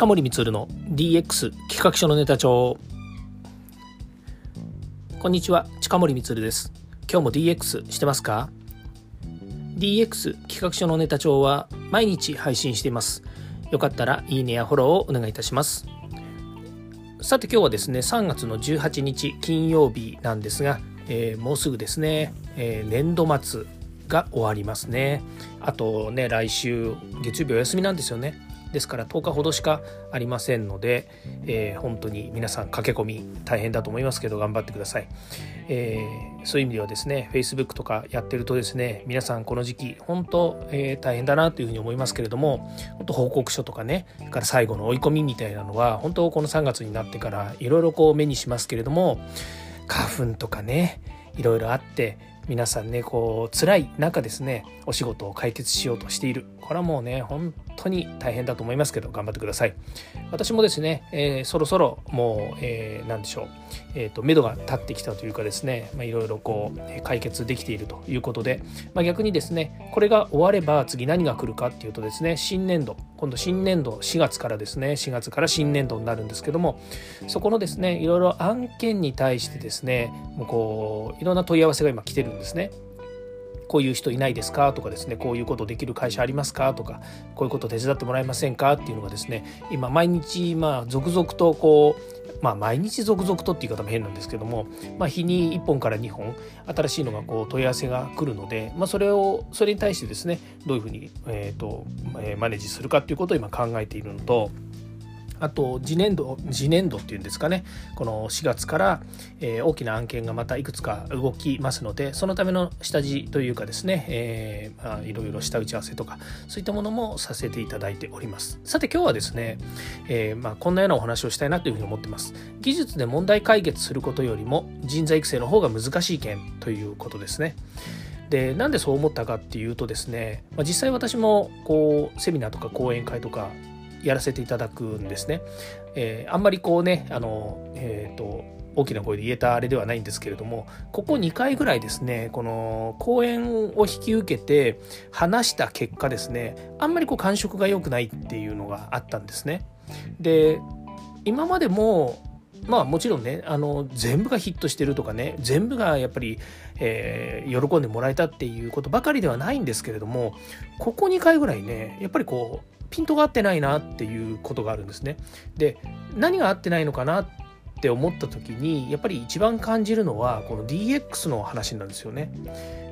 近森光の DX 企画書のネタ帳。こんにちは近森光です。今日も DX してますか？DX 企画書のネタ帳は毎日配信しています。よかったらいいねやフォローをお願いいたします。さて今日はですね3月の18日金曜日なんですが、えー、もうすぐですね、えー、年度末が終わりますね。あとね来週月曜日お休みなんですよね。ですから10日ほどしかありませんので、えー、本当に皆さん駆け込み大変だと思いますけど頑張ってください、えー、そういう意味ではですね Facebook とかやってるとですね皆さんこの時期本当、えー、大変だなというふうに思いますけれども本当報告書とかねそれから最後の追い込みみたいなのは本当この3月になってからいろいろこう目にしますけれども花粉とかねいろいろあって皆さんねこう辛い中ですねお仕事を解決しようとしている。これはもうね本当に大変だと思いますけど頑張ってください私もですね、えー、そろそろもう、えー、何でしょうえーと、目処が立ってきたというかですねいろいろこう解決できているということで、まあ、逆にですねこれが終われば次何が来るかっていうとですね新年度今度新年度4月からですね4月から新年度になるんですけどもそこのですねいろいろ案件に対してですねもうこういろんな問い合わせが今来てるんですね。こういう人いないですか？とかですねこういうことできる会社ありますか？とかこういうこと手伝ってもらえませんか？っていうのがですね今毎日まあ続々とこうまあ、毎日続々とっていう言い方も変なんですけども、まあ、日に1本から2本新しいのがこう問い合わせが来るので、まあ、それをそれに対してですねどういうふうに、えーとえマネージするかっていうことを今考えているのと。あと次年度次年度っていうんですかね。この4月から、えー、大きな案件がまたいくつか動きますのでそのための下地というかですね、えーまあ、いろいろ下打ち合わせとかそういったものもさせていただいております。さて今日はですね、えーまあ、こんなようなお話をしたいなというふうに思ってます。技術で問題解決することよりも人材育成の方が難しい件ということですね。でなんでそう思ったかっていうとですね、まあ、実際私もこうセミナーとか講演会とかやらせていただくんですね。えー、あんまりこうねあの、えーと、大きな声で言えたあれではないんですけれどもここ2回ぐらいですねこの講演を引き受けて話した結果ですねあんまりこう感触が良くないっていうのがあったんですね。で今までもまあもちろんねあの全部がヒットしてるとかね全部がやっぱり、えー、喜んでもらえたっていうことばかりではないんですけれどもここ2回ぐらいねやっぱりこうピントが合ってないなっていうことがあるんですね。で何が合ってないのかなって思った時にやっぱり一番感じるのはこの DX の話なんですよね。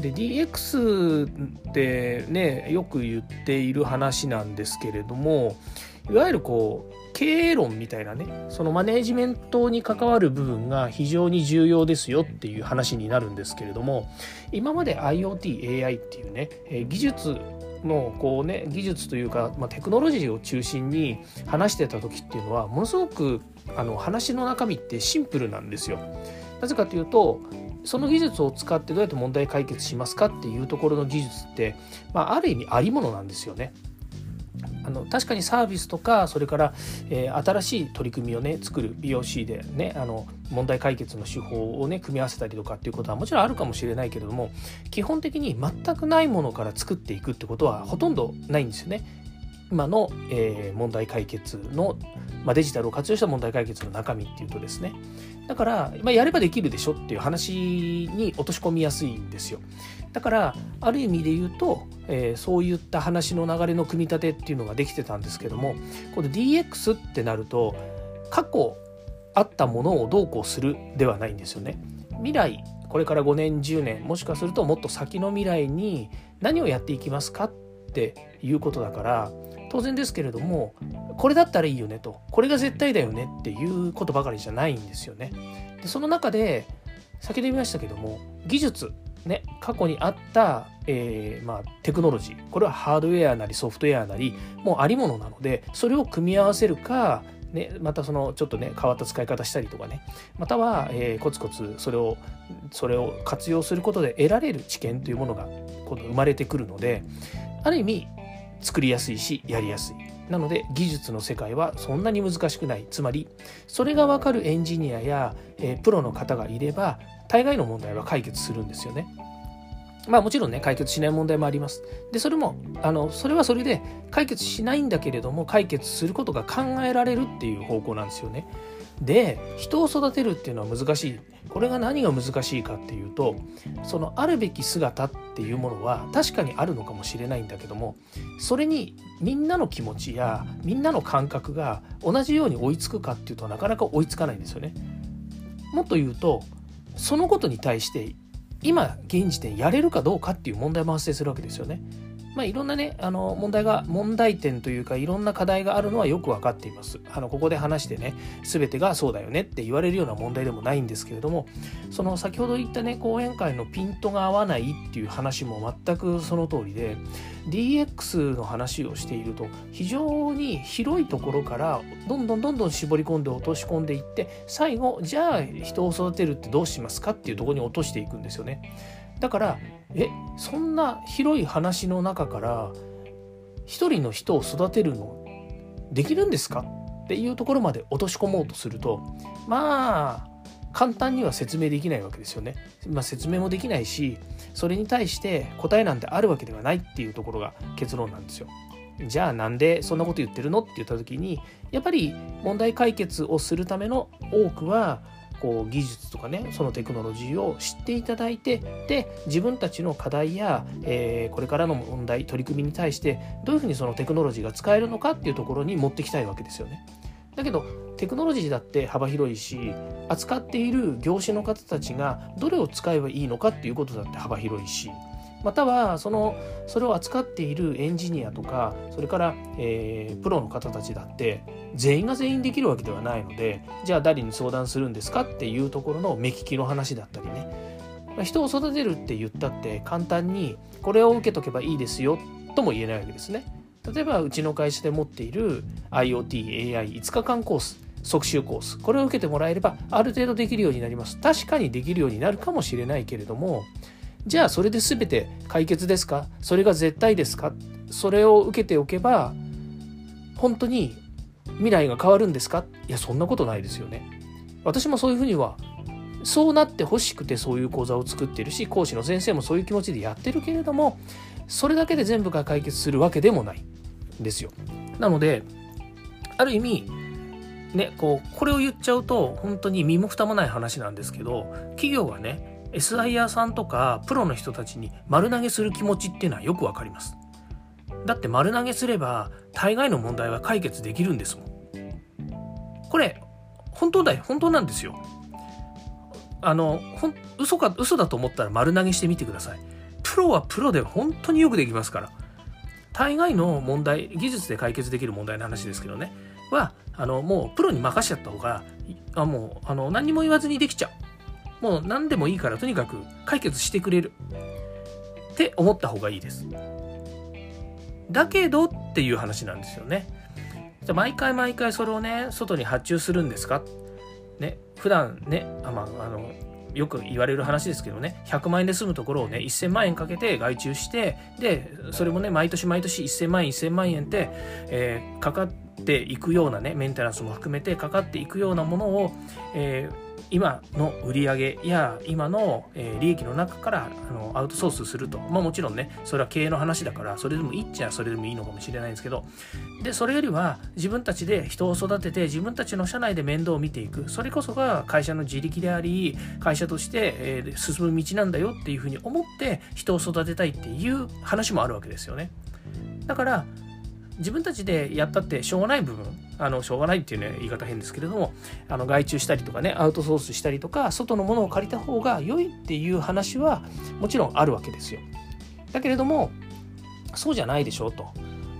で DX ってねよく言っている話なんですけれどもいわゆるこう経営論みたいなねそのマネージメントに関わる部分が非常に重要ですよっていう話になるんですけれども今まで IoTAI っていうね技術のこうね技術というか、まあ、テクノロジーを中心に話してた時っていうのはものすごくあの話の中身ってシンプルなんですよ。なぜかというとその技術を使ってどうやって問題解決しますかっていうところの技術って、まあ、ある意味ありものなんですよね。あの確かにサービスとかそれから、えー、新しい取り組みをね作る BOC でねあの問題解決の手法をね組み合わせたりとかっていうことはもちろんあるかもしれないけれども基本的に全くないものから作っていくってことはほとんどないんですよね。今の、えー、問題解決の、まあ、デジタルを活用した問題解決の中身っていうとですね。だから、まあ、やればできるでしょっていう話に落とし込みやすいんですよ。だからある意味で言うと、えー、そういった話の流れの組み立てっていうのができてたんですけどもこの DX ってなると過去あったものをどうこうするではないんですよね。未来これから5年10年もしかするともっと先の未来に何をやっていきますかっていうことだから当然ですけれどもこれだったらいいよねとこれが絶対だよねっていうことばかりじゃないんですよね。でその中で先ほど言いましたけども技術ね、過去にあった、えー、まあ、テクノロジーこれはハードウェアなりソフトウェアなりもうありものなのでそれを組み合わせるか、ね、またそのちょっとね変わった使い方したりとかねまたは、えー、コツコツそれをそれを活用することで得られる知見というものが今度生まれてくるのである意味作りやすいしやりやすい。なので技術の世界はそんなに難しくない。つまりそれが分かるエンジニアや、えー、プロの方がいれば大概の問題は解決するんですよね。まあもちろんね解決しない問題もあります。でそれもあのそれはそれで解決しないんだけれども解決することが考えられるっていう方向なんですよね。で人を育てるっていうのは難しいこれが何が難しいかっていうとそのあるべき姿っていうものは確かにあるのかもしれないんだけどもそれにみんなの気持ちやみんなの感覚が同じように追いつくかっていうとなかなか追いつかないんですよね。もっと言うとそのことに対して今現時点やれるかどうかっていう問題も発生するわけですよね。まあ、いろんなねあの問題が問題点というかいろんな課題があるのはよく分かっていますあのここで話してね全てがそうだよねって言われるような問題でもないんですけれどもその先ほど言ったね講演会のピントが合わないっていう話も全くその通りで DX の話をしていると非常に広いところからどんどんどんどん絞り込んで落とし込んでいって最後じゃあ人を育てるってどうしますかっていうところに落としていくんですよね。だからえそんな広い話の中から一人の人を育てるのできるんですか？っていうところまで落とし込もうとするとまあ簡単には説明できないわけですよね。まあ、説明もできないしそれに対して答えなんてあるわけではないっていうところが結論なんですよ。じゃあなんでそんなこと言ってるの？って言った時にやっぱり問題解決をするための多くはこう技術とかねそのテクノロジーを知っていただいてで自分たちの課題や、えー、これからの問題取り組みに対してどういうふうにそのテクノロジーが使えるのかっていうところに持ってきたいわけですよね。だけどテクノロジーだって幅広いし扱っている業種の方たちがどれを使えばいいのかっていうことだって幅広いしまたはそのそれを扱っているエンジニアとかそれから、えー、プロの方たちだって全員が全員できるわけではないのでじゃあ誰に相談するんですかっていうところの目利きの話だったりね。人を育てるって言ったって簡単にこれを受けとけばいいですよとも言えないわけですね。例えばうちの会社で持っている IoTAI5 日間コース即習コースこれを受けてもらえればある程度できるようになります。確かにできるようになるかもしれないけれどもじゃあそれで全て解決ですか？それが絶対ですか？それを受けておけば本当に未来が変わるんですか？いやそんなことないですよね。私もそういうふうにはそうなってほしくてそういう講座を作ってるし講師の先生もそういう気持ちでやってるけれどもそれだけで全部が解決するわけでもないですよ。なのである意味ねこうこれを言っちゃうと本当に身も蓋もない話なんですけど企業がね SIR さんとかプロの人たちに丸投げする気持ちっていうのはよくわかります。だって丸投げすれば大概の問題は解決できるんですもん。これ本当だよ本当なんですよ。あのほん嘘か嘘だと思ったら丸投げしてみてください。プロはプロで本当によくできますから。大概の問題技術で解決できる問題の話ですけどねはあのもうプロに任しちゃった方があもうあの何にも言わずにできちゃう。もう何でもいいからとにかく解決してくれるって思った方がいいです。だけどっていう話なんですよね。じゃ毎回毎回それをね外に発注するんですか？ね普段ねあまあのよく言われる話ですけどね100万円で済むところをね1000万円かけて外注してでそれもね毎年毎年1000万円1000万円って、えー、かかっていくようなねメンテナンスも含めてかかっていくようなものを、えー今の売り上げや今の、え利益の中からあのアウトソースすると、まあ、もちろんねそれは経営の話だからそれでもいいっちゃそれでもいいのかもしれないんですけど。でそれよりは自分たちで人を育てて自分たちの社内で面倒を見ていく。それこそが会社の自力であり会社として、え進む道なんだよっていうふうに思って人を育てたいっていう話もあるわけですよね。だから自分たちでやったってしょうがない部分あのしょうがないっていうね言い方変ですけれどもあの外注したりとかねアウトソースしたりとか外のものを借りた方が良いっていう話はもちろんあるわけですよ。だけれどもそうじゃないでしょうと。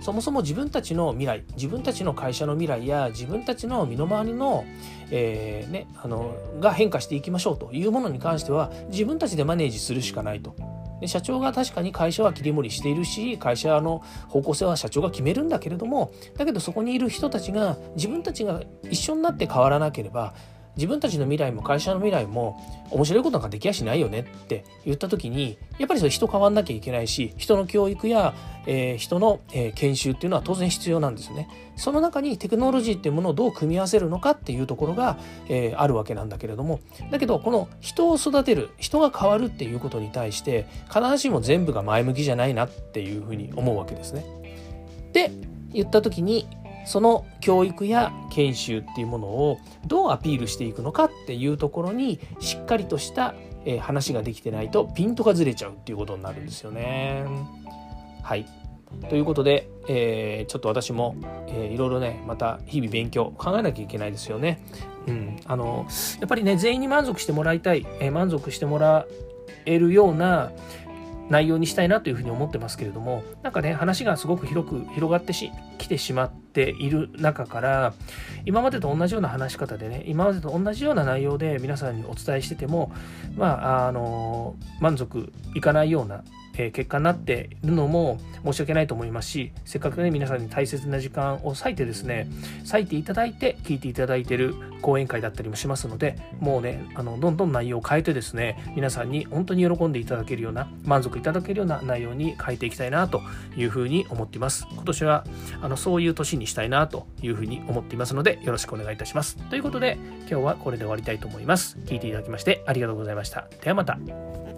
そもそも自分たちの未来自分たちの会社の未来や自分たちの身の回りの,、えーね、あのが変化していきましょうというものに関しては自分たちでマネージするしかないと。で社長が確かに会社は切り盛りしているし会社の方向性は社長が決めるんだけれどもだけどそこにいる人たちが自分たちが一緒になって変わらなければ自分たちの未来も会社の未来も面白いことなんかできやしないよねって言った時にやっぱりそれ人変わんなきゃいけないし人の教育や、えー、人の、えー、研修っていうのは当然必要なんですよね。その中にテクノロジーっていうものをどう組み合わせるのかっていうところが、えー、あるわけなんだけれどもだけどこの人を育てる人が変わるっていうことに対して必ずしも全部が前向きじゃないなっていうふうに思うわけですね。で言った時にその教育や研修っていうものをどうアピールしていくのかっていうところにしっかりとした話ができてないとピントがずれちゃうっていうことになるんですよね。はいということで、えー、ちょっと私も、えー、いろいろねまた日々勉強考えなきゃいけないですよね。うん、あのやっぱりね全員に満足してもらいたい、えー、満足してもらえるような、内容にしたいなというふうに思ってますけれどもなんかね話がすごく広く広がってきてしまっている中から今までと同じような話し方でね今までと同じような内容で皆さんにお伝えしててもまああの満足いかないようなえ結果になっているのも申し訳ないと思いますしせっかくね皆さんに大切な時間を割いてですね割いていただいて聞いていただいている講演会だったりもしますのでもうねあのどんどん内容を変えてですね皆さんに本当に喜んでいただけるような満足いただけるような内容に変えていきたいなというふうに思っています。今年はあのそういう年にしたいなというふうに思っていますのでよろしくお願いいたします。ということで今日はこれで終わりたいと思います。聞いていただきましてありがとうございました。ではまた。